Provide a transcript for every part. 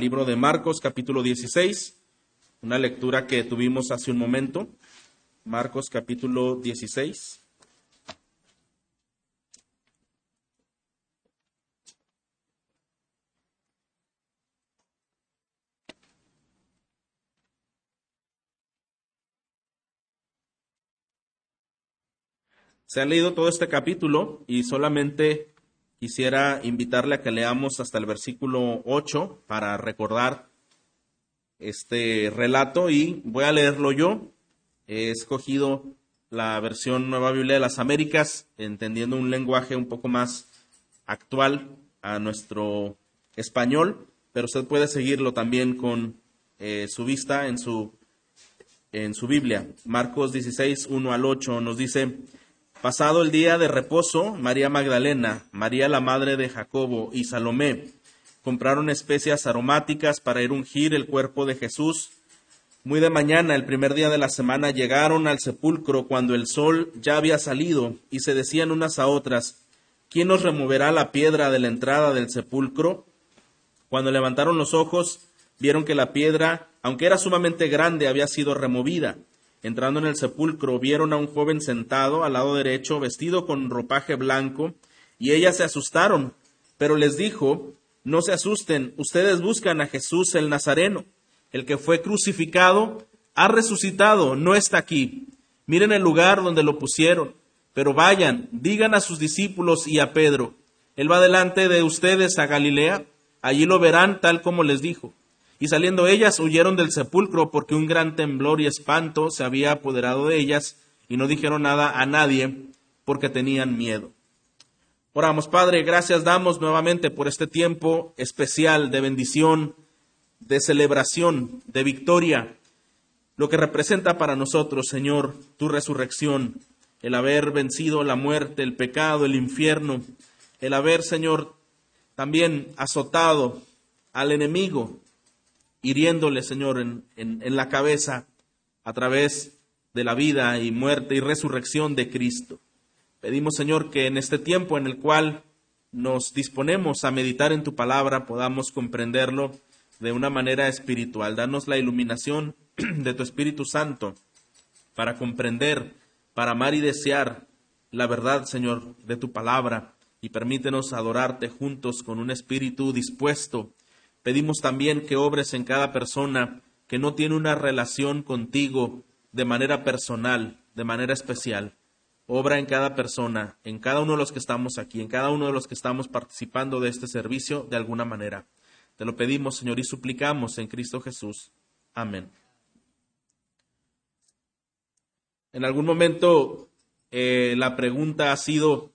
libro de Marcos capítulo 16, una lectura que tuvimos hace un momento. Marcos capítulo 16. Se han leído todo este capítulo y solamente quisiera invitarle a que leamos hasta el versículo 8 para recordar este relato y voy a leerlo yo. He escogido la versión Nueva Biblia de las Américas, entendiendo un lenguaje un poco más actual a nuestro español, pero usted puede seguirlo también con eh, su vista en su, en su Biblia. Marcos 16, 1 al 8 nos dice, Pasado el día de reposo, María Magdalena, María la madre de Jacobo y Salomé compraron especias aromáticas para ir ungir el cuerpo de Jesús. Muy de mañana, el primer día de la semana, llegaron al sepulcro cuando el sol ya había salido y se decían unas a otras, ¿quién nos removerá la piedra de la entrada del sepulcro? Cuando levantaron los ojos, vieron que la piedra, aunque era sumamente grande, había sido removida. Entrando en el sepulcro, vieron a un joven sentado al lado derecho, vestido con ropaje blanco, y ellas se asustaron, pero les dijo, no se asusten, ustedes buscan a Jesús el Nazareno, el que fue crucificado, ha resucitado, no está aquí. Miren el lugar donde lo pusieron, pero vayan, digan a sus discípulos y a Pedro, Él va delante de ustedes a Galilea, allí lo verán tal como les dijo. Y saliendo ellas huyeron del sepulcro porque un gran temblor y espanto se había apoderado de ellas y no dijeron nada a nadie porque tenían miedo. Oramos, Padre, gracias damos nuevamente por este tiempo especial de bendición, de celebración, de victoria, lo que representa para nosotros, Señor, tu resurrección, el haber vencido la muerte, el pecado, el infierno, el haber, Señor, también azotado al enemigo, hiriéndole, Señor, en, en, la cabeza a través de la vida y muerte y resurrección de Cristo. Pedimos, Señor, que en este tiempo en el cual nos disponemos a meditar en tu palabra podamos comprenderlo de una manera espiritual. Danos la iluminación de tu Espíritu Santo para comprender, para amar y desear la verdad, Señor, de tu palabra y permítenos adorarte juntos con un espíritu dispuesto Pedimos también que obres en cada persona que no tiene una relación contigo de manera personal, de manera especial. Obra en cada persona, en cada uno de los que estamos aquí, en cada uno de los que estamos participando de este servicio de alguna manera. Te lo pedimos, Señor, y suplicamos en Cristo Jesús. Amén. En algún momento eh, la pregunta ha sido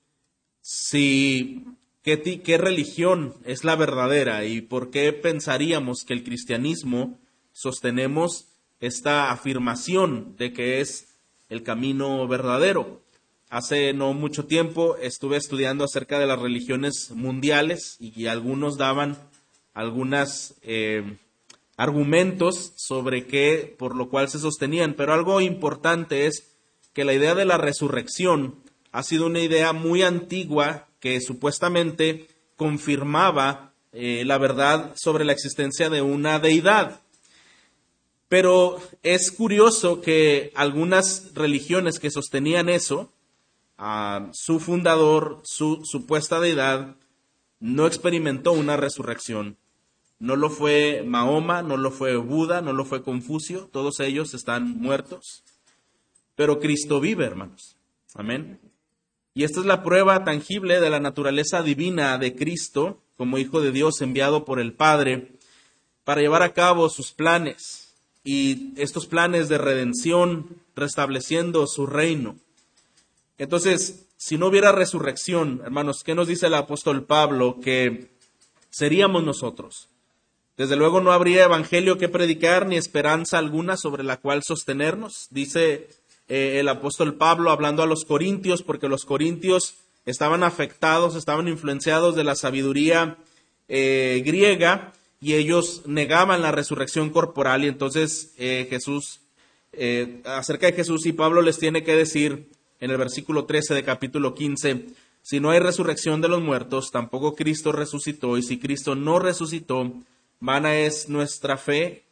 si ¿Qué, religión es la verdadera y por qué pensaríamos que el cristianismo sostenemos esta afirmación de que es el camino verdadero? Hace no mucho tiempo estuve estudiando acerca de las religiones mundiales y algunos daban algunos eh, argumentos sobre qué, por lo cual se sostenían, pero algo importante es que la idea de la resurrección ha sido una idea muy antigua que supuestamente confirmaba eh, la verdad sobre la existencia de una deidad. Pero es curioso que algunas religiones que sostenían eso, su fundador, su supuesta deidad, no experimentó una resurrección. No lo fue Mahoma, no lo fue Buda, no lo fue Confucio, todos ellos están muertos. Pero Cristo vive, hermanos. Amén. Y esta es la prueba tangible de la naturaleza divina de Cristo como Hijo de Dios enviado por el Padre para llevar a cabo sus planes y estos planes de redención restableciendo su reino. Entonces, si no hubiera resurrección, hermanos, ¿qué nos dice el apóstol Pablo? Que seríamos nosotros. Desde luego no habría evangelio que predicar ni esperanza alguna sobre la cual sostenernos. Dice eh, el apóstol Pablo hablando a los corintios, porque los corintios estaban afectados, estaban influenciados de la sabiduría eh, griega y ellos negaban la resurrección corporal y entonces eh, Jesús, acerca de Jesús y Pablo les tiene que decir en el versículo 13 de capítulo 15, si no hay resurrección de los muertos, tampoco Cristo resucitó y si Cristo no resucitó, vana es nuestra fe,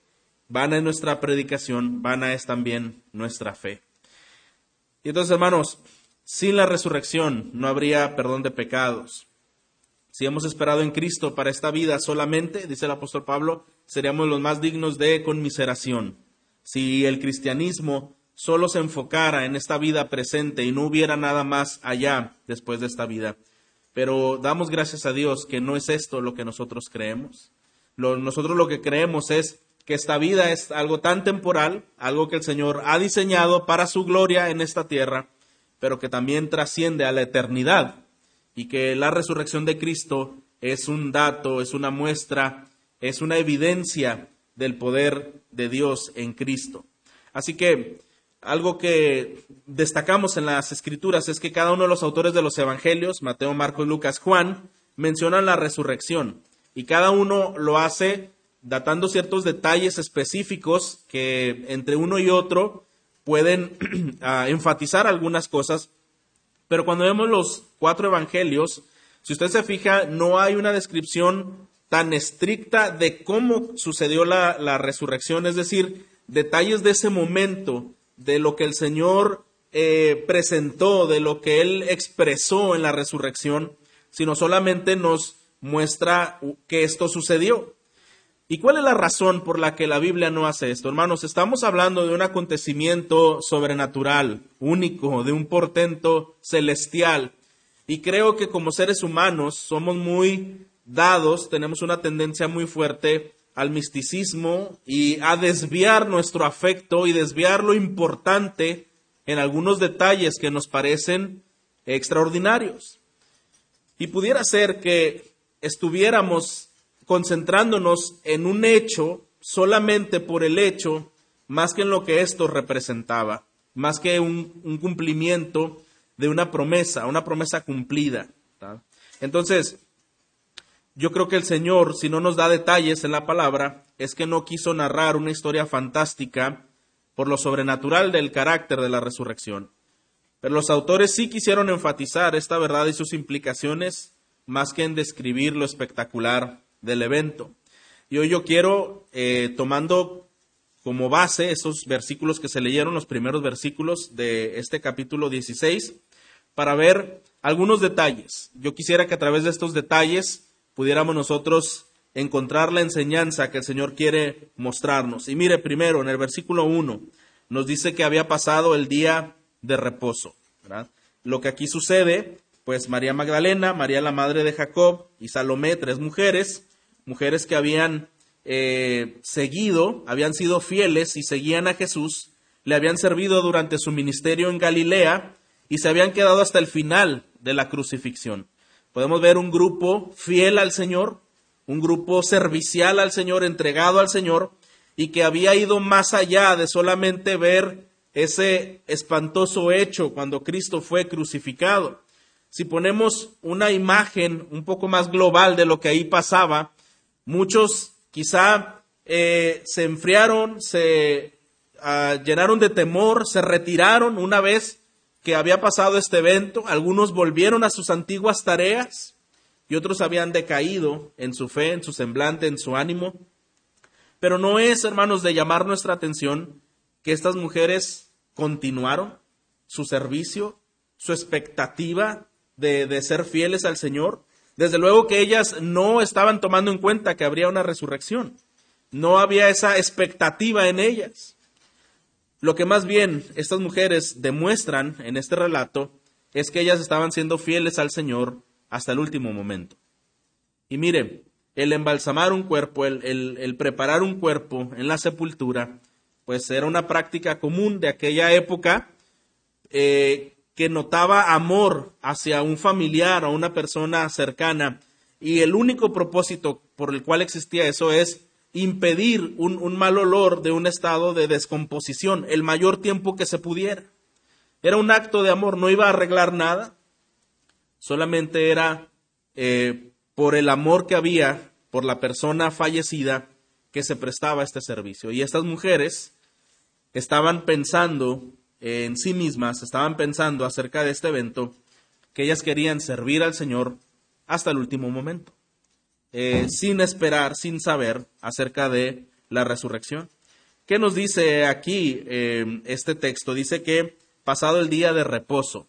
vana es nuestra predicación, vana es también nuestra fe. Y entonces, hermanos, sin la resurrección no habría perdón de pecados. Si hemos esperado en Cristo para esta vida solamente, dice el apóstol Pablo, seríamos los más dignos de conmiseración. Si el cristianismo solo se enfocara en esta vida presente y no hubiera nada más allá después de esta vida. Pero damos gracias a Dios que no es esto lo que nosotros creemos. nosotros lo que creemos es que esta vida es algo tan temporal, algo que el Señor ha diseñado para su gloria en esta tierra, pero que también trasciende a la eternidad y que la resurrección de Cristo es un dato, es una muestra, es una evidencia del poder de Dios en Cristo. Así que algo que destacamos en las escrituras es que cada uno de los autores de los evangelios, Mateo, Marcos, Lucas, Juan, mencionan la resurrección y cada uno lo hace datando ciertos detalles específicos que entre uno y otro pueden ah, enfatizar algunas cosas pero cuando vemos los cuatro evangelios, si usted se fija, no hay una descripción tan estricta de cómo sucedió la, resurrección, es decir, detalles de ese momento, de lo que el Señor eh, presentó, de lo que Él expresó en la resurrección, sino solamente nos muestra que esto sucedió. ¿Y cuál es la razón por la que la Biblia no hace esto? Hermanos, estamos hablando de un acontecimiento sobrenatural, único, de un portento celestial. Y creo que como seres humanos somos muy dados, tenemos una tendencia muy fuerte al misticismo y a desviar nuestro afecto y desviar lo importante en algunos detalles que nos parecen extraordinarios. Y pudiera ser que estuviéramos concentrándonos en un hecho solamente por el hecho, más que en lo que esto representaba, más que un, cumplimiento de una promesa, una promesa cumplida. Entonces, yo creo que el Señor, si no nos da detalles en la palabra, es que no quiso narrar una historia fantástica por lo sobrenatural del carácter de la resurrección. Pero los autores sí quisieron enfatizar esta verdad y sus implicaciones más que en describir lo espectacular del evento. Y hoy yo quiero, eh, tomando como base esos versículos que se leyeron, los primeros versículos de este capítulo 16, para ver algunos detalles. Yo quisiera que a través de estos detalles pudiéramos nosotros encontrar la enseñanza que el Señor quiere mostrarnos. Y mire, primero, en el versículo 1, nos dice que había pasado el día de reposo. Lo que aquí sucede, pues María Magdalena, María la madre de Jacob y Salomé, tres mujeres, mujeres que habían eh, seguido, habían sido fieles y seguían a Jesús, le habían servido durante su ministerio en Galilea y se habían quedado hasta el final de la crucifixión. Podemos ver un grupo fiel al Señor, un grupo servicial al Señor, entregado al Señor, y que había ido más allá de solamente ver ese espantoso hecho cuando Cristo fue crucificado. Si ponemos una imagen un poco más global de lo que ahí pasaba, Muchos quizá eh, se enfriaron, se ah, llenaron de temor, se retiraron una vez que había pasado este evento. Algunos volvieron a sus antiguas tareas y otros habían decaído en su fe, en su semblante, en su ánimo. Pero no es, hermanos, de llamar nuestra atención que estas mujeres continuaron su servicio, su expectativa de, de ser fieles al Señor. Desde luego que ellas no estaban tomando en cuenta que habría una resurrección. No había esa expectativa en ellas. Lo que más bien estas mujeres demuestran en este relato es que ellas estaban siendo fieles al Señor hasta el último momento. Y mire, el embalsamar un cuerpo, el, preparar un cuerpo en la sepultura, pues era una práctica común de aquella época eh, que notaba amor hacia un familiar o una persona cercana y el único propósito por el cual existía eso es impedir un, mal olor de un estado de descomposición el mayor tiempo que se pudiera. Era un acto de amor, no iba a arreglar nada, solamente era eh, por el amor que había por la persona fallecida que se prestaba este servicio. Y estas mujeres estaban pensando en sí mismas estaban pensando acerca de este evento que ellas querían servir al Señor hasta el último momento. eh, sin esperar, sin saber acerca de la resurrección. ¿Qué nos dice aquí eh, este texto? Dice que pasado el día de reposo.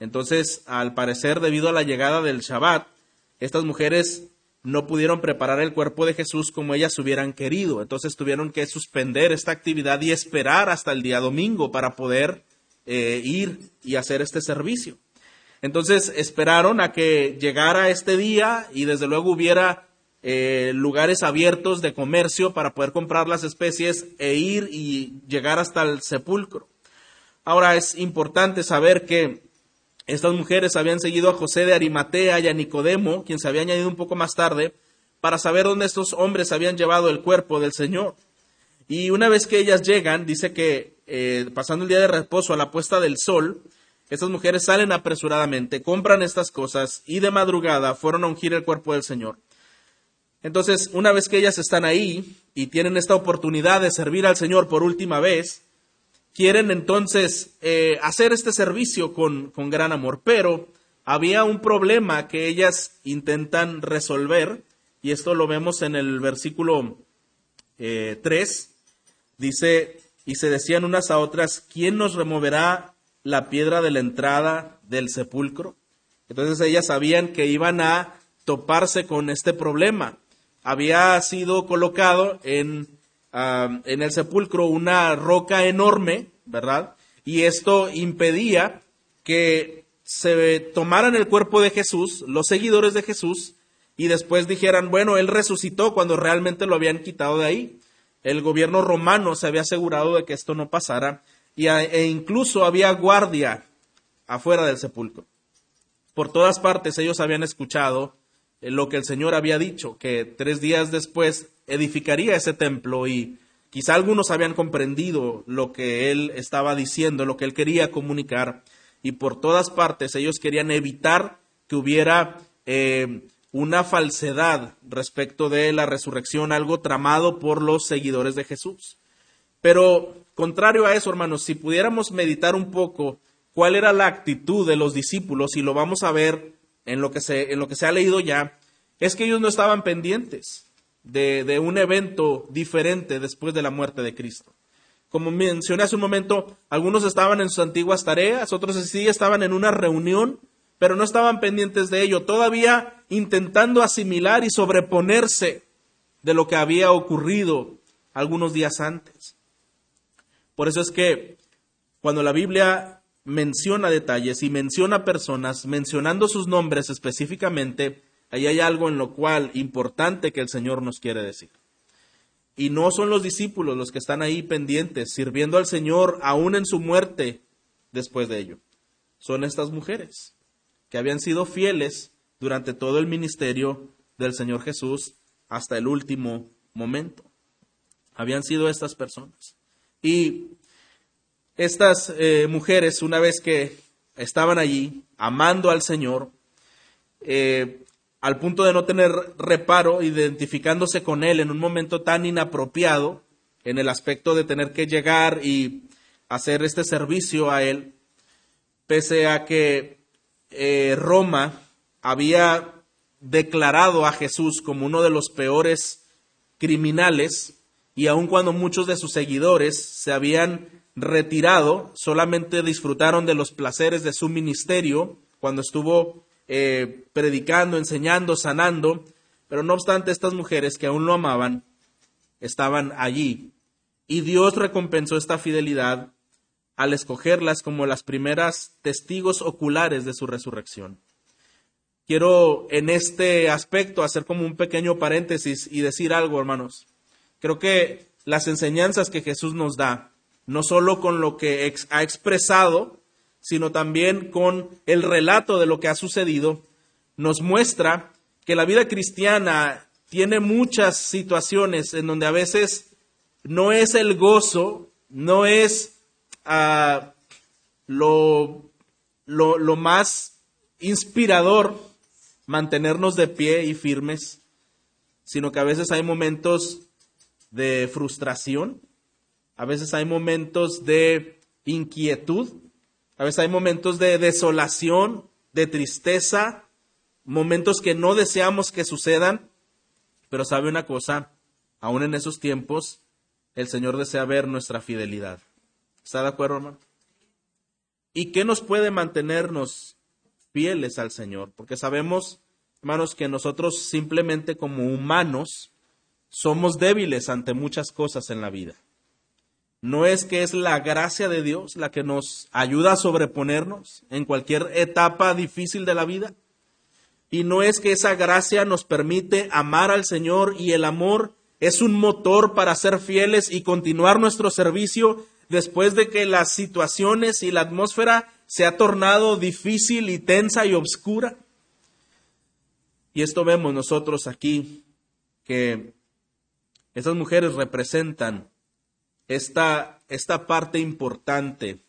Entonces, al parecer, debido a la llegada del Shabbat, estas mujeres no pudieron preparar el cuerpo de Jesús como ellas hubieran querido. Entonces tuvieron que suspender esta actividad y esperar hasta el día domingo para poder eh, ir y hacer este servicio. Entonces esperaron a que llegara este día y desde luego hubiera eh, lugares abiertos de comercio para poder comprar las especies e ir y llegar hasta el sepulcro. Ahora es importante saber que estas mujeres habían seguido a José de Arimatea y a Nicodemo, quien se había añadido un poco más tarde, para saber dónde estos hombres habían llevado el cuerpo del Señor. Y una vez que ellas llegan, dice que eh, pasando el día de reposo a la puesta del sol, estas mujeres salen apresuradamente, compran estas cosas y de madrugada fueron a ungir el cuerpo del Señor. Entonces, una vez que ellas están ahí y tienen esta oportunidad de servir al Señor por última vez, quieren entonces eh, hacer este servicio con, gran amor, pero había un problema que ellas intentan resolver, y esto lo vemos en el versículo 3, eh, dice, y se decían unas a otras, ¿quién nos removerá la piedra de la entrada del sepulcro? Entonces ellas sabían que iban a toparse con este problema. Había sido colocado en en el sepulcro una roca enorme, ¿verdad? Y esto impedía que se tomaran el cuerpo de Jesús, los seguidores de Jesús, y después dijeran, bueno, él resucitó cuando realmente lo habían quitado de ahí. El gobierno romano se había asegurado de que esto no pasara y e incluso había guardia afuera del sepulcro. Por todas partes ellos habían escuchado lo que el Señor había dicho, que tres días después edificaría ese templo y quizá algunos habían comprendido lo que él estaba diciendo, lo que él quería comunicar y por todas partes ellos querían evitar que hubiera eh, una falsedad respecto de la resurrección, algo tramado por los seguidores de Jesús. Pero contrario a eso, hermanos, si pudiéramos meditar un poco cuál era la actitud de los discípulos, y lo vamos a ver en lo que se, ha leído ya, es que ellos no estaban pendientes de, de un evento diferente después de la muerte de Cristo. Como mencioné hace un momento, algunos estaban en sus antiguas tareas, otros sí estaban en una reunión, pero no estaban pendientes de ello, todavía intentando asimilar y sobreponerse de lo que había ocurrido algunos días antes. Por eso es que cuando la Biblia menciona detalles y menciona personas, mencionando sus nombres específicamente, ahí hay algo en lo cual importante que el Señor nos quiere decir. Y no son los discípulos los que están ahí pendientes, sirviendo al Señor aún en su muerte después de ello. Son estas mujeres que habían sido fieles durante todo el ministerio del Señor Jesús hasta el último momento. Habían sido estas personas. Y estas eh, mujeres, una vez que estaban allí, amando al Señor, eh, al punto de no tener reparo, identificándose con Él en un momento tan inapropiado, en el aspecto de tener que llegar y hacer este servicio a Él, pese a que eh, Roma había declarado a Jesús como uno de los peores criminales, y aun cuando muchos de sus seguidores se habían retirado, solamente disfrutaron de los placeres de su ministerio cuando estuvo eh, predicando, enseñando, sanando, pero no obstante estas mujeres que aún lo amaban, estaban allí. Y Dios recompensó esta fidelidad al escogerlas como las primeras testigos oculares de su resurrección. Quiero en este aspecto hacer como un pequeño paréntesis y decir algo, hermanos. Creo que las enseñanzas que Jesús nos da no solo con lo que ha expresado, sino también con el relato de lo que ha sucedido, nos muestra que la vida cristiana tiene muchas situaciones en donde a veces no es el gozo, no es ah, lo, lo más inspirador mantenernos de pie y firmes, sino que a veces hay momentos de frustración, a veces hay momentos de inquietud, a veces hay momentos de desolación, de tristeza, momentos que no deseamos que sucedan, Pero sabe una cosa, aún en esos tiempos, el Señor desea ver nuestra fidelidad. ¿Está de acuerdo, hermano? ¿Y qué nos puede mantenernos fieles al Señor? Porque sabemos, hermanos, que nosotros simplemente como humanos somos débiles ante muchas cosas en la vida. No es que es la gracia de Dios la que nos ayuda a sobreponernos en cualquier etapa difícil de la vida. Y no es que esa gracia nos permite amar al Señor y el amor es un motor para ser fieles y continuar nuestro servicio después de que las situaciones y la atmósfera se ha tornado difícil y tensa y oscura. Y esto vemos nosotros aquí, que esas mujeres representan esta, esta parte importante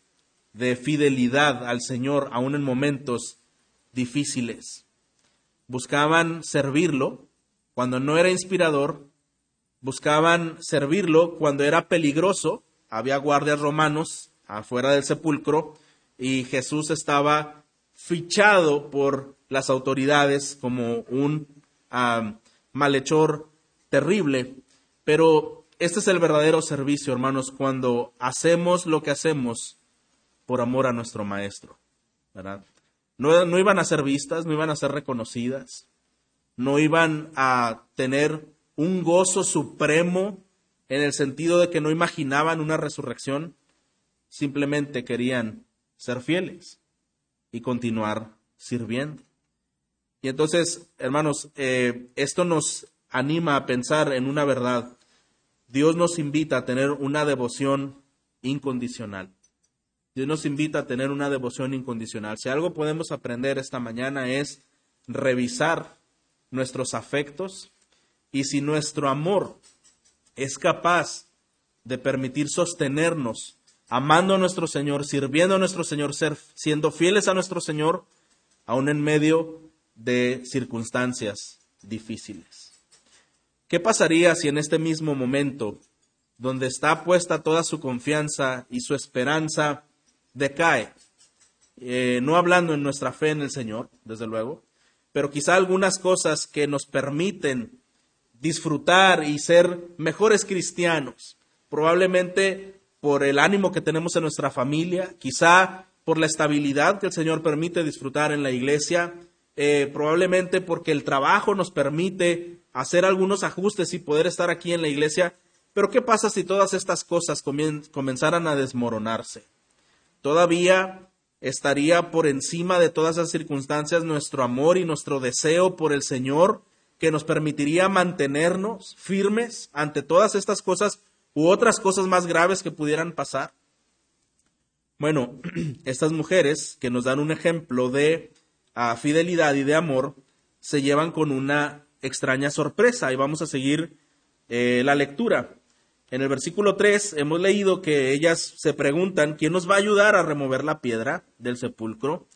de fidelidad al Señor aún en momentos difíciles. Buscaban servirlo cuando no era inspirador, buscaban servirlo cuando era peligroso, había guardias romanos afuera del sepulcro y Jesús estaba fichado por las autoridades como un ah, malhechor terrible, pero este es el verdadero servicio, hermanos, cuando hacemos lo que hacemos por amor a nuestro Maestro. ¿verdad? No, no iban a ser vistas, no iban a ser reconocidas, no iban a tener un gozo supremo en el sentido de que no imaginaban una resurrección, simplemente querían ser fieles y continuar sirviendo. Y entonces, hermanos, eh, esto nos anima a pensar en una verdad. Dios nos invita a tener una devoción incondicional. Dios nos invita a tener una devoción incondicional. Si algo podemos aprender esta mañana es revisar nuestros afectos y si nuestro amor es capaz de permitir sostenernos amando a nuestro Señor, sirviendo a nuestro Señor, ser, siendo fieles a nuestro Señor, aun en medio de circunstancias difíciles. ¿Qué pasaría si en este mismo momento, donde está puesta toda su confianza y su esperanza, decae? Eh, no hablando en nuestra fe en el Señor, desde luego, pero quizá algunas cosas que nos permiten disfrutar y ser mejores cristianos, probablemente por el ánimo que tenemos en nuestra familia, quizá por la estabilidad que el Señor permite disfrutar en la iglesia, eh, probablemente porque el trabajo nos permite hacer algunos ajustes y poder estar aquí en la iglesia. Pero ¿qué pasa si todas estas cosas comenzaran a desmoronarse? Todavía estaría por encima de todas esas circunstancias nuestro amor y nuestro deseo por el Señor que nos permitiría mantenernos firmes ante todas estas cosas u otras cosas más graves que pudieran pasar. Bueno, estas mujeres que nos dan un ejemplo de ah, fidelidad y de amor se llevan con una extraña sorpresa. Y vamos a seguir eh, la lectura. En el versículo 3 hemos leído que ellas se preguntan quién nos va a ayudar a remover la piedra del sepulcro.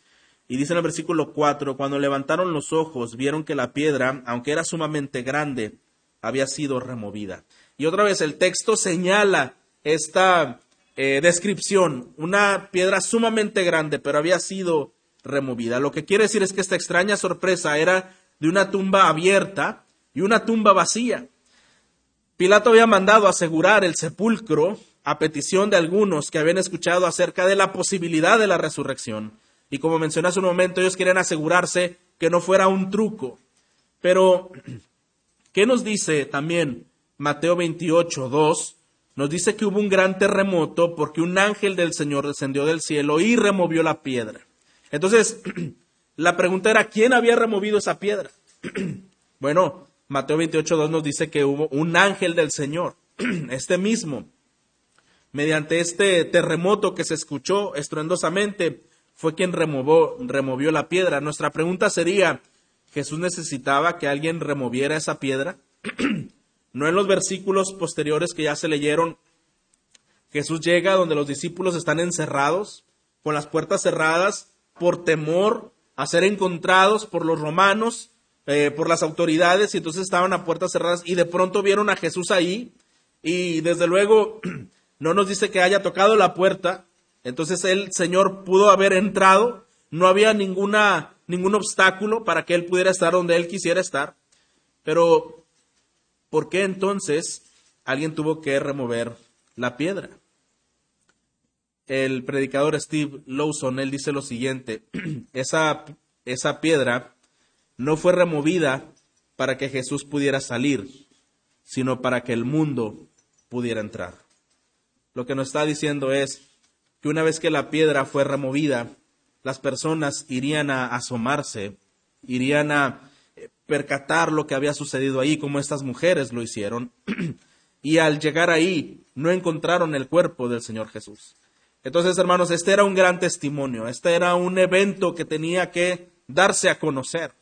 Y dice en el versículo 4, cuando levantaron los ojos, vieron que la piedra, aunque era sumamente grande, había sido removida. Y otra vez el texto señala esta eh, descripción, una piedra sumamente grande, pero había sido removida. Lo que quiere decir es que esta extraña sorpresa era de una tumba abierta y una tumba vacía. Pilato había mandado asegurar el sepulcro a petición de algunos que habían escuchado acerca de la posibilidad de la resurrección. Y como mencioné hace un momento, ellos querían asegurarse que no fuera un truco. Pero, ¿qué nos dice también Mateo 28, 2? Nos dice que hubo un gran terremoto porque un ángel del Señor descendió del cielo y removió la piedra. Entonces, la pregunta era, ¿quién había removido esa piedra? bueno, Mateo 28.2 nos dice que hubo un ángel del Señor, este mismo, mediante este terremoto que se escuchó estruendosamente, fue quien removió, removió la piedra. Nuestra pregunta sería, ¿Jesús necesitaba que alguien removiera esa piedra? no en los versículos posteriores que ya se leyeron, Jesús llega donde los discípulos están encerrados, con las puertas cerradas, por temor a ser encontrados por los romanos, eh, por las autoridades, y entonces estaban a puertas cerradas y de pronto vieron a Jesús ahí y desde luego no nos dice que haya tocado la puerta, entonces el Señor pudo haber entrado, no había ninguna, ningún obstáculo para que él pudiera estar donde él quisiera estar, pero ¿por qué entonces alguien tuvo que remover la piedra? El predicador Steve Lawson, él dice lo siguiente, esa, esa piedra no fue removida para que Jesús pudiera salir, sino para que el mundo pudiera entrar. Lo que nos está diciendo es que una vez que la piedra fue removida, las personas irían a asomarse, irían a eh, percatar lo que había sucedido ahí, como estas mujeres lo hicieron, y al llegar ahí no encontraron el cuerpo del Señor Jesús. Entonces, hermanos, este era un gran testimonio, este era un evento que tenía que darse a conocer.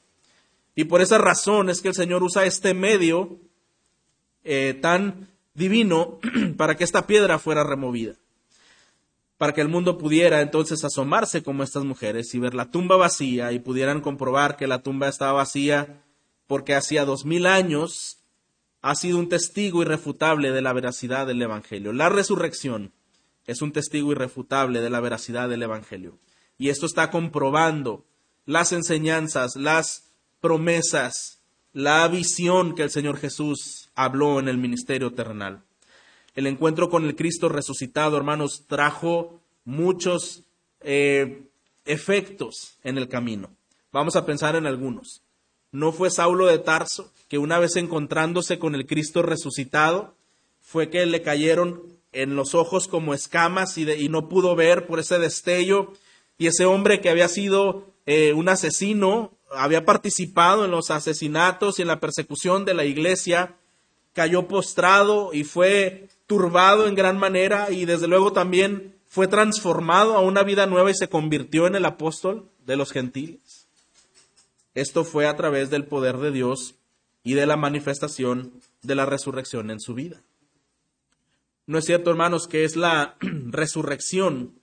Y por esa razón es que el Señor usa este medio eh, tan divino para que esta piedra fuera removida para que el mundo pudiera entonces asomarse como estas mujeres y ver la tumba vacía y pudieran comprobar que la tumba estaba vacía porque hacía dos mil años ha sido un testigo irrefutable de la veracidad del Evangelio. La resurrección es un testigo irrefutable de la veracidad del Evangelio. Y esto está comprobando las enseñanzas, las promesas, la visión que el Señor Jesús habló en el ministerio terrenal. El encuentro con el Cristo resucitado, hermanos, trajo muchos eh, efectos en el camino. Vamos a pensar en algunos. ¿No fue Saulo de Tarso que una vez encontrándose con el Cristo resucitado, fue que le cayeron en los ojos como escamas y, no pudo ver por ese destello? Y ese hombre que había sido eh, un asesino, había participado en los asesinatos y en la persecución de la iglesia, cayó postrado y fue turbado en gran manera y desde luego también fue transformado a una vida nueva y se convirtió en el apóstol de los gentiles. Esto fue a través del poder de Dios y de la manifestación de la resurrección en su vida. No es cierto, hermanos, que es la resurrección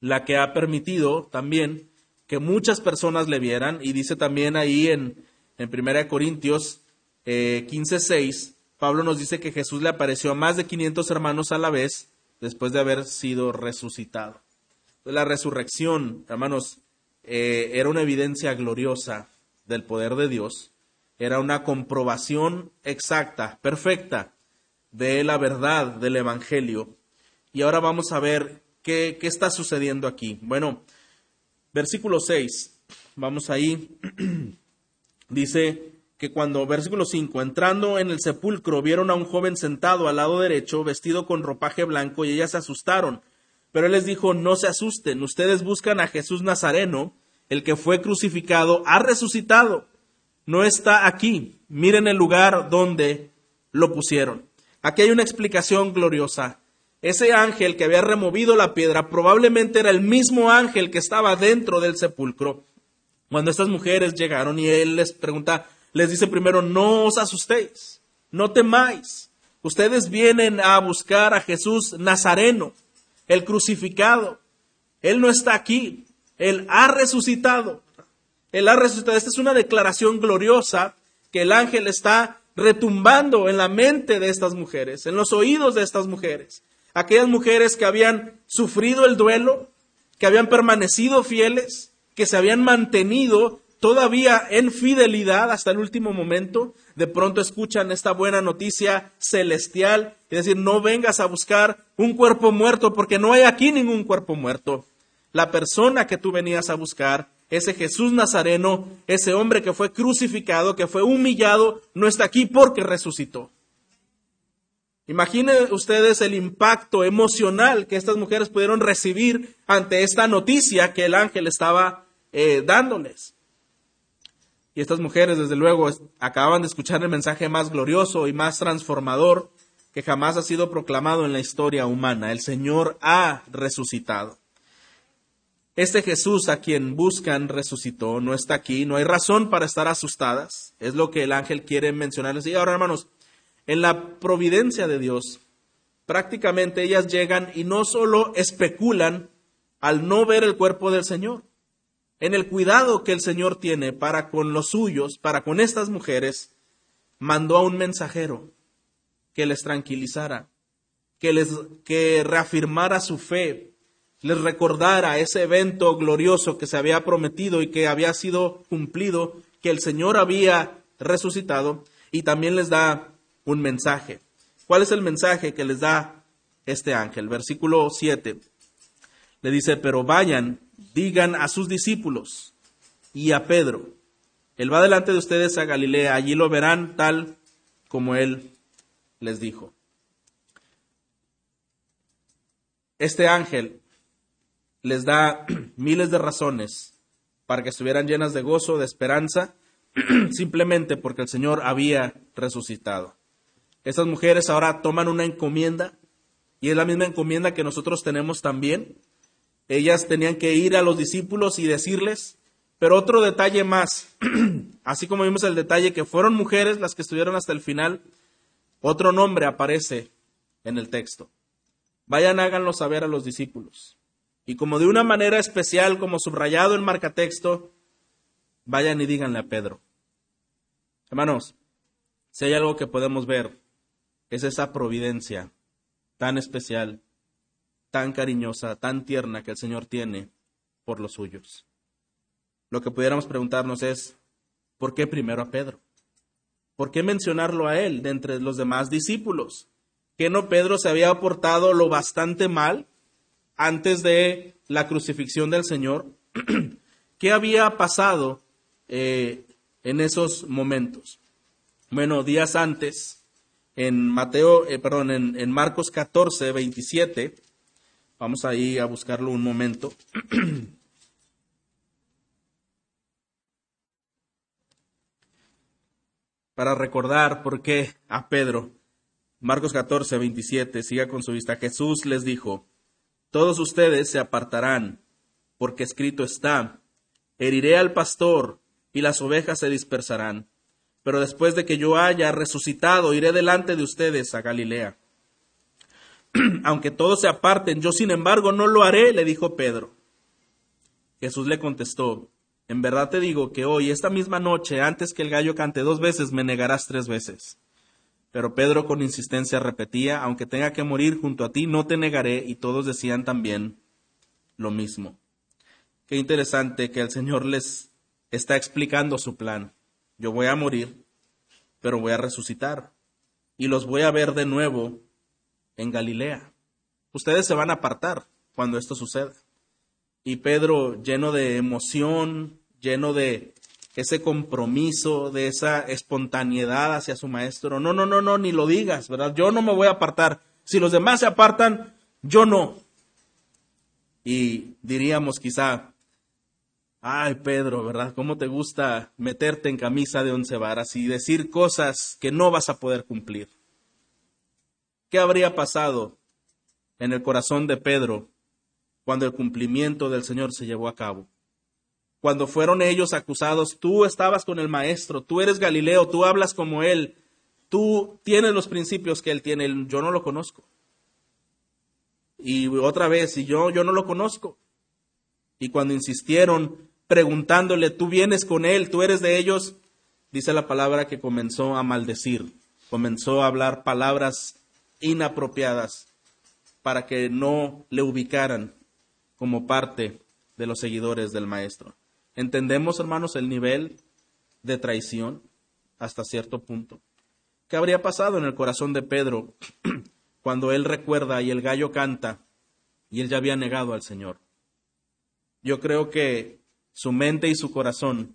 la que ha permitido también que muchas personas le vieran, y dice también ahí en, en 1 Corintios eh, 15.6, Pablo nos dice que Jesús le apareció a más de 500 hermanos a la vez después de haber sido resucitado. La resurrección, hermanos, eh, era una evidencia gloriosa del poder de Dios, era una comprobación exacta, perfecta, de la verdad del Evangelio. Y ahora vamos a ver qué, qué está sucediendo aquí. Bueno, versículo 6, vamos ahí, dice, que cuando, versículo 5, entrando en el sepulcro vieron a un joven sentado al lado derecho, vestido con ropaje blanco, y ellas se asustaron. Pero él les dijo, no se asusten, ustedes buscan a Jesús Nazareno, el que fue crucificado, ha resucitado. No está aquí. Miren el lugar donde lo pusieron. Aquí hay una explicación gloriosa. Ese ángel que había removido la piedra probablemente era el mismo ángel que estaba dentro del sepulcro. Cuando estas mujeres llegaron y él les pregunta, les dice primero, no os asustéis, no temáis. Ustedes vienen a buscar a Jesús Nazareno, el crucificado. Él no está aquí, Él ha resucitado. Él ha resucitado. Esta es una declaración gloriosa que el ángel está retumbando en la mente de estas mujeres, en los oídos de estas mujeres. Aquellas mujeres que habían sufrido el duelo, que habían permanecido fieles, que se habían mantenido todavía en fidelidad hasta el último momento, de pronto escuchan esta buena noticia celestial, es decir, no vengas a buscar un cuerpo muerto porque no hay aquí ningún cuerpo muerto. La persona que tú venías a buscar, ese Jesús Nazareno, ese hombre que fue crucificado, que fue humillado, no está aquí porque resucitó. Imaginen ustedes el impacto emocional que estas mujeres pudieron recibir ante esta noticia que el ángel estaba eh, dándoles. Y estas mujeres, desde luego, acababan de escuchar el mensaje más glorioso y más transformador que jamás ha sido proclamado en la historia humana. El Señor ha resucitado. Este Jesús a quien buscan resucitó, no está aquí, no hay razón para estar asustadas. Es lo que el ángel quiere mencionarles. Y ahora, hermanos, en la providencia de Dios, prácticamente ellas llegan y no solo especulan al no ver el cuerpo del Señor, en el cuidado que el Señor tiene para con los suyos, para con estas mujeres, mandó a un mensajero que les tranquilizara, que les que reafirmara su fe, les recordara ese evento glorioso que se había prometido y que había sido cumplido, que el Señor había resucitado y también les da un mensaje. ¿Cuál es el mensaje que les da este ángel? Versículo 7. Le dice, pero vayan, digan a sus discípulos y a Pedro, él va delante de ustedes a Galilea, allí lo verán tal como él les dijo. Este ángel les da miles de razones para que estuvieran llenas de gozo, de esperanza, simplemente porque el Señor había resucitado. Estas mujeres ahora toman una encomienda y es la misma encomienda que nosotros tenemos también. Ellas tenían que ir a los discípulos y decirles, pero otro detalle más, así como vimos el detalle que fueron mujeres las que estuvieron hasta el final, otro nombre aparece en el texto. Vayan, háganlo saber a los discípulos. Y como de una manera especial, como subrayado en marcatexto, vayan y díganle a Pedro. Hermanos, si hay algo que podemos ver, es esa providencia tan especial, tan cariñosa, tan tierna que el Señor tiene por los suyos. Lo que pudiéramos preguntarnos es, ¿por qué primero a Pedro? ¿Por qué mencionarlo a él de entre los demás discípulos? ¿Que no Pedro se había portado lo bastante mal antes de la crucifixión del Señor? ¿Qué había pasado eh, en esos momentos? Bueno, días antes, en Mateo, eh, perdón, en, en Marcos 14, 27, vamos ahí a buscarlo un momento. para recordar por qué a Pedro. Marcos 14, 27, siga con su vista. Jesús les dijo, todos ustedes se apartarán, porque escrito está, heriré al pastor y las ovejas se dispersarán. Pero después de que yo haya resucitado, iré delante de ustedes a Galilea. Aunque todos se aparten, yo sin embargo no lo haré, le dijo Pedro. Jesús le contestó, en verdad te digo que hoy, esta misma noche, antes que el gallo cante dos veces, me negarás tres veces. Pero Pedro con insistencia repetía, aunque tenga que morir junto a ti, no te negaré, y todos decían también lo mismo. Qué interesante que el Señor les está explicando su plan. Yo voy a morir, pero voy a resucitar, y los voy a ver de nuevo en Galilea. Ustedes se van a apartar cuando esto suceda. Y Pedro, lleno de emoción, lleno de ese compromiso, de esa espontaneidad hacia su maestro. No, no, no, no, ni lo digas, ¿verdad? Yo no me voy a apartar. Si los demás se apartan, yo no. Y diríamos quizá, ay Pedro, ¿verdad? ¿Cómo te gusta meterte en camisa de once varas y decir cosas que no vas a poder cumplir? ¿Qué habría pasado en el corazón de Pedro cuando el cumplimiento del Señor se llevó a cabo? Cuando fueron ellos acusados, tú estabas con el maestro, tú eres Galileo, tú hablas como él, tú tienes los principios que él tiene, yo no lo conozco. Y otra vez, y yo, yo no lo conozco. Y cuando insistieron preguntándole, tú vienes con él, tú eres de ellos, dice la palabra que comenzó a maldecir, comenzó a hablar palabras inapropiadas para que no le ubicaran como parte de los seguidores del maestro. ¿Entendemos, hermanos, el nivel de traición hasta cierto punto? ¿Qué habría pasado en el corazón de Pedro cuando él recuerda y el gallo canta y él ya había negado al Señor? Yo creo que su mente y su corazón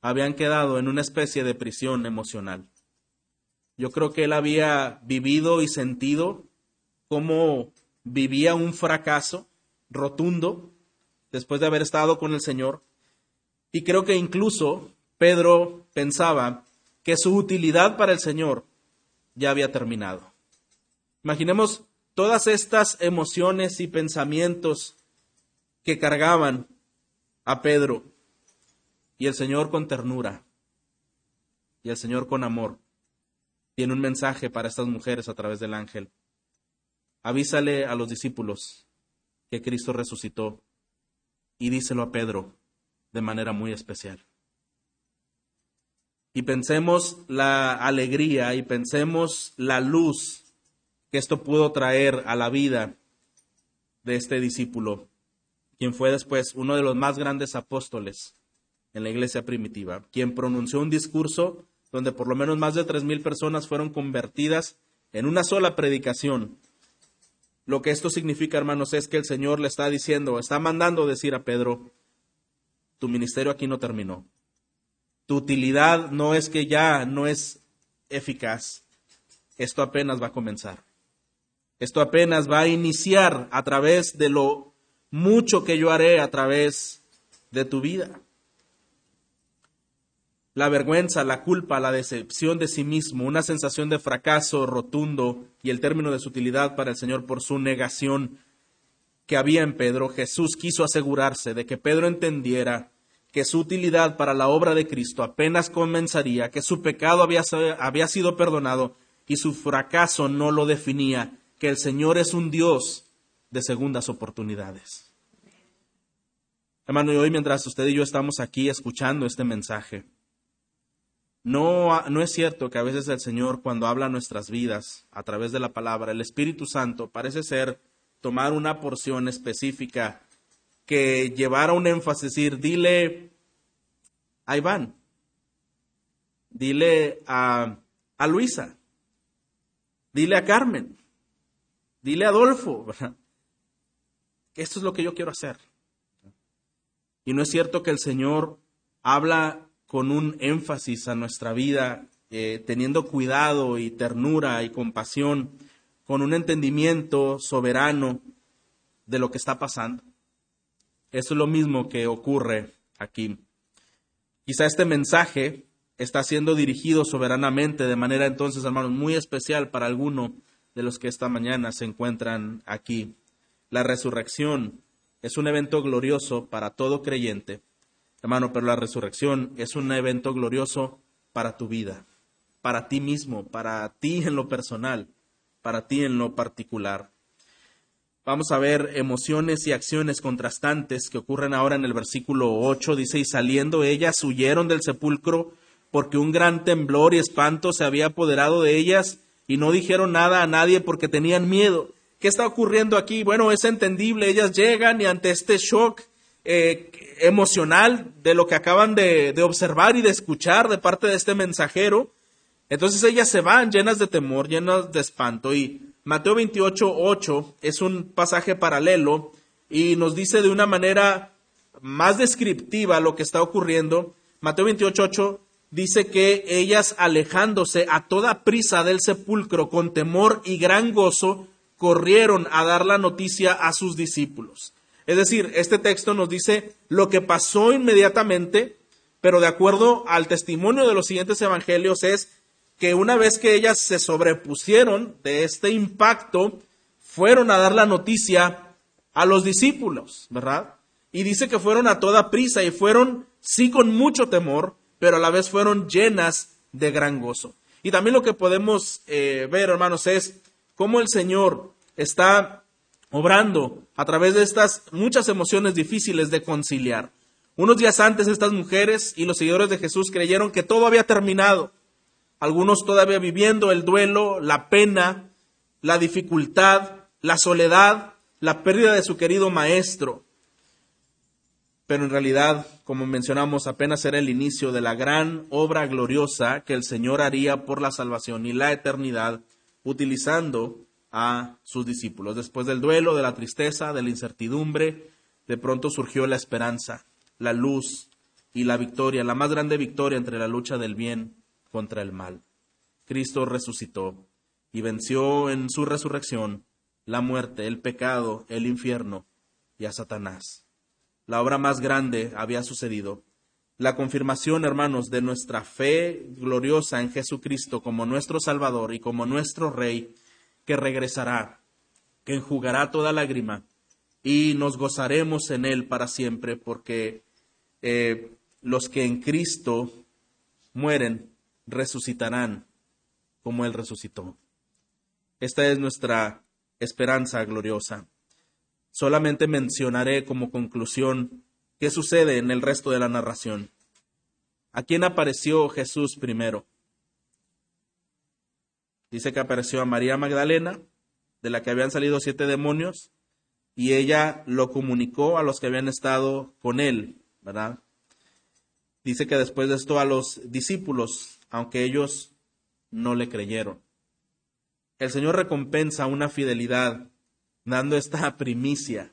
habían quedado en una especie de prisión emocional. Yo creo que él había vivido y sentido cómo vivía un fracaso rotundo después de haber estado con el Señor y creo que incluso Pedro pensaba que su utilidad para el Señor ya había terminado. Imaginemos todas estas emociones y pensamientos que cargaban a Pedro y el Señor con ternura y el Señor con amor tiene un mensaje para estas mujeres a través del ángel. Avísale a los discípulos que Cristo resucitó y díselo a Pedro de manera muy especial. Y pensemos la alegría y pensemos la luz que esto pudo traer a la vida de este discípulo, quien fue después uno de los más grandes apóstoles en la iglesia primitiva, quien pronunció un discurso donde por lo menos más de tres mil personas fueron convertidas en una sola predicación. Lo que esto significa, hermanos, es que el Señor le está diciendo, está mandando decir a Pedro, tu ministerio aquí no terminó. Tu utilidad no es que ya no es eficaz. Esto apenas va a comenzar. Esto apenas va a iniciar a través de lo mucho que yo haré a través de tu vida. La vergüenza, la culpa, la decepción de sí mismo, una sensación de fracaso rotundo y el término de sutilidad para el Señor por su negación que había en Pedro, Jesús quiso asegurarse de que Pedro entendiera que su utilidad para la obra de Cristo apenas comenzaría, que su pecado había, había sido perdonado y su fracaso no lo definía, que el Señor es un Dios de segundas oportunidades. Hermano, y hoy mientras usted y yo estamos aquí escuchando este mensaje, no, no es cierto que a veces el Señor cuando habla nuestras vidas a través de la palabra, el Espíritu Santo parece ser tomar una porción específica que llevara un énfasis, decir, dile a Iván, dile a, Luisa, dile a Carmen, dile a Adolfo, Esto es lo que yo quiero hacer. Y no es cierto que el Señor habla con un énfasis a nuestra vida, eh, teniendo cuidado y ternura y compasión, con un entendimiento soberano de lo que está pasando. Eso es lo mismo que ocurre aquí. Quizá este mensaje está siendo dirigido soberanamente, de manera entonces, hermanos, muy especial para alguno de los que esta mañana se encuentran aquí. La resurrección es un evento glorioso para todo creyente, hermano, pero la resurrección es un evento glorioso para tu vida, para ti mismo, para ti en lo personal, para ti en lo particular. Vamos a ver emociones y acciones contrastantes que ocurren ahora en el versículo 8. Dice, y saliendo ellas huyeron del sepulcro porque un gran temblor y espanto se había apoderado de ellas y no dijeron nada a nadie porque tenían miedo. ¿Qué está ocurriendo aquí? Bueno, es entendible. Ellas llegan y ante este shock eh, emocional de lo que acaban de, de observar y de escuchar de parte de este mensajero, entonces ellas se van llenas de temor, llenas de espanto y Mateo 28, 8 es un pasaje paralelo y nos dice de una manera más descriptiva lo que está ocurriendo. Mateo 28, 8 dice que ellas alejándose a toda prisa del sepulcro con temor y gran gozo, corrieron a dar la noticia a sus discípulos. Es decir, este texto nos dice lo que pasó inmediatamente, pero de acuerdo al testimonio de los siguientes evangelios es que una vez que ellas se sobrepusieron de este impacto, fueron a dar la noticia a los discípulos, ¿verdad? Y dice que fueron a toda prisa y fueron, sí, con mucho temor, pero a la vez fueron llenas de gran gozo. Y también lo que podemos eh, ver, hermanos, es cómo el Señor está obrando a través de estas muchas emociones difíciles de conciliar. Unos días antes estas mujeres y los seguidores de Jesús creyeron que todo había terminado, algunos todavía viviendo el duelo, la pena, la dificultad, la soledad, la pérdida de su querido maestro. Pero en realidad, como mencionamos, apenas era el inicio de la gran obra gloriosa que el Señor haría por la salvación y la eternidad, utilizando a sus discípulos. Después del duelo, de la tristeza, de la incertidumbre, de pronto surgió la esperanza, la luz y la victoria, la más grande victoria entre la lucha del bien contra el mal. Cristo resucitó y venció en su resurrección la muerte, el pecado, el infierno y a Satanás. La obra más grande había sucedido. La confirmación, hermanos, de nuestra fe gloriosa en Jesucristo como nuestro Salvador y como nuestro Rey, que regresará, que enjugará toda lágrima, y nos gozaremos en Él para siempre, porque eh, los que en Cristo mueren resucitarán como Él resucitó. Esta es nuestra esperanza gloriosa. Solamente mencionaré como conclusión qué sucede en el resto de la narración. ¿A quién apareció Jesús primero? Dice que apareció a María Magdalena, de la que habían salido siete demonios, y ella lo comunicó a los que habían estado con él, ¿verdad? Dice que después de esto a los discípulos aunque ellos no le creyeron. El Señor recompensa una fidelidad dando esta primicia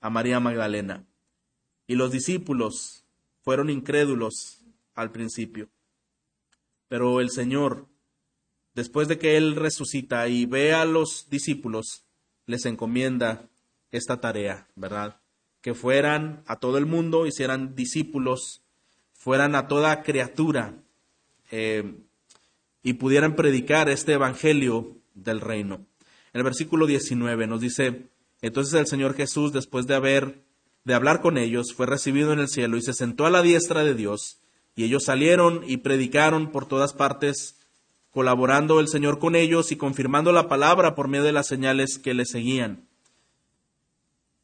a María Magdalena. Y los discípulos fueron incrédulos al principio. Pero el Señor, después de que Él resucita y ve a los discípulos, les encomienda esta tarea, ¿verdad? Que fueran a todo el mundo, hicieran discípulos, fueran a toda criatura eh, y pudieran predicar este Evangelio del reino. El versículo 19 nos dice, entonces el Señor Jesús, después de haber de hablar con ellos, fue recibido en el cielo y se sentó a la diestra de Dios, y ellos salieron y predicaron por todas partes, colaborando el Señor con ellos y confirmando la palabra por medio de las señales que le seguían.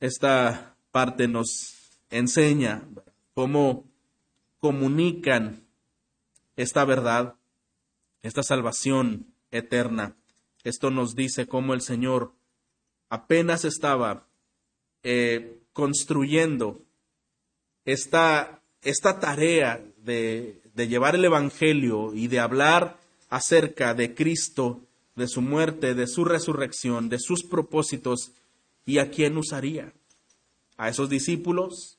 Esta parte nos enseña cómo comunican esta verdad, esta salvación eterna. Esto nos dice cómo el Señor apenas estaba eh, construyendo esta, esta tarea de, de llevar el Evangelio y de hablar acerca de Cristo, de su muerte, de su resurrección, de sus propósitos, y a quién usaría. A esos discípulos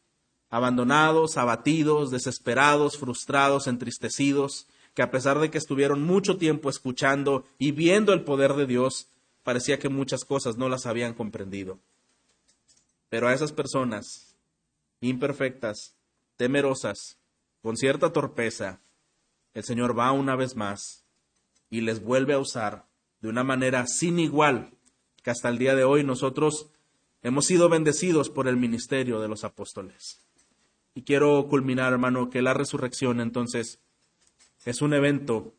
abandonados, abatidos, desesperados, frustrados, entristecidos, que a pesar de que estuvieron mucho tiempo escuchando y viendo el poder de Dios, parecía que muchas cosas no las habían comprendido. Pero a esas personas imperfectas, temerosas, con cierta torpeza, el Señor va una vez más y les vuelve a usar de una manera sin igual que hasta el día de hoy nosotros hemos sido bendecidos por el ministerio de los apóstoles. Y quiero culminar, hermano, que la resurrección entonces es un evento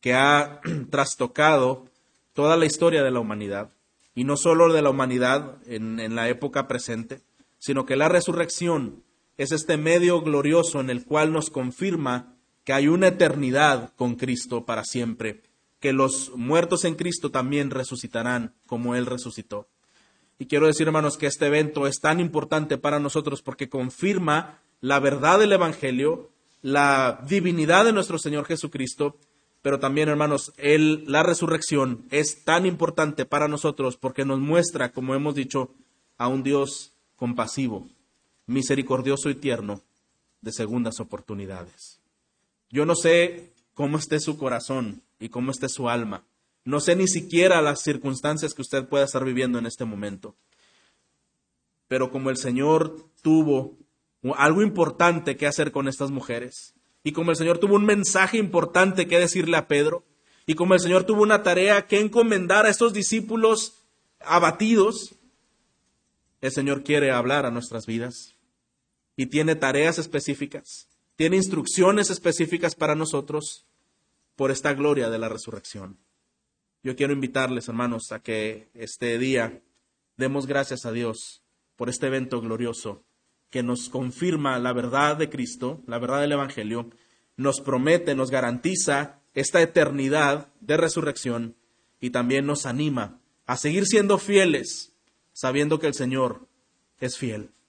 que ha trastocado toda la historia de la humanidad, y no solo de la humanidad en, en, la época presente, sino que la resurrección es este medio glorioso en el cual nos confirma que hay una eternidad con Cristo para siempre, que los muertos en Cristo también resucitarán como Él resucitó. Y quiero decir, hermanos, que este evento es tan importante para nosotros porque confirma la verdad del Evangelio, la divinidad de nuestro Señor Jesucristo pero también, hermanos, el, la resurrección es tan importante para nosotros porque nos muestra, como hemos dicho, a un Dios compasivo, misericordioso y tierno de segundas oportunidades. Yo no sé cómo esté su corazón y cómo esté su alma. No sé ni siquiera las circunstancias que usted pueda estar viviendo en este momento. Pero como el Señor tuvo algo importante que hacer con estas mujeres, y como el Señor tuvo un mensaje importante que decirle a Pedro, y como el Señor tuvo una tarea que encomendar a estos discípulos abatidos, el Señor quiere hablar a nuestras vidas y tiene tareas específicas, tiene instrucciones específicas para nosotros por esta gloria de la resurrección. Yo quiero invitarles, hermanos, a que este día demos gracias a Dios por este evento glorioso que nos confirma la verdad de Cristo, la verdad del Evangelio, nos promete, nos garantiza esta eternidad de resurrección y también nos anima a seguir siendo fieles, sabiendo que el Señor es fiel.